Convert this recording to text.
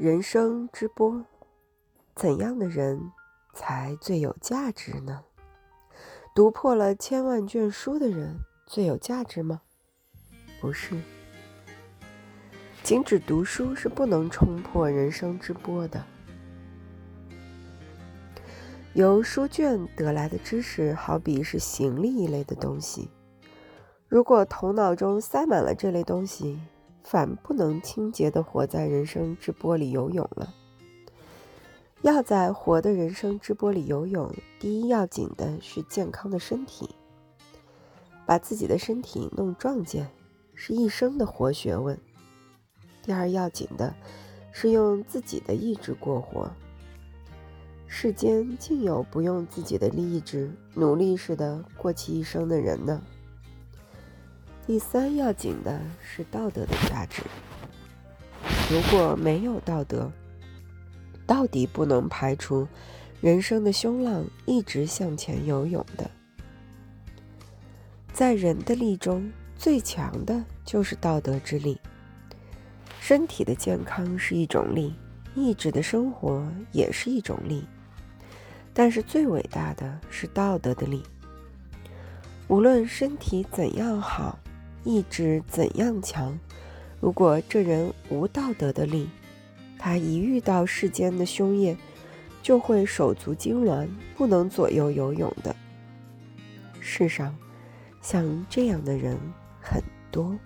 人生之波，怎样的人才最有价值呢？读破了千万卷书的人最有价值吗？不是，仅只读书是不能冲破人生之波的。由书卷得来的知识，好比是行李一类的东西，如果头脑中塞满了这类东西。反不能清洁地活在人生之波里游泳了。要在活的人生之波里游泳，第一要紧的是健康的身体。把自己的身体弄壮健，是一生的活学问。第二要紧的是用自己的意志过活。世间竟有不用自己的意志努力似的过其一生的人呢？第三要紧的是道德的价值。如果没有道德，到底不能排除人生的凶浪一直向前游泳的。在人的力中，最强的就是道德之力。身体的健康是一种力，意志的生活也是一种力，但是最伟大的是道德的力。无论身体怎样好。意志怎样强？如果这人无道德的力，他一遇到世间的凶业，就会手足痉挛，不能左右游泳的。世上像这样的人很多。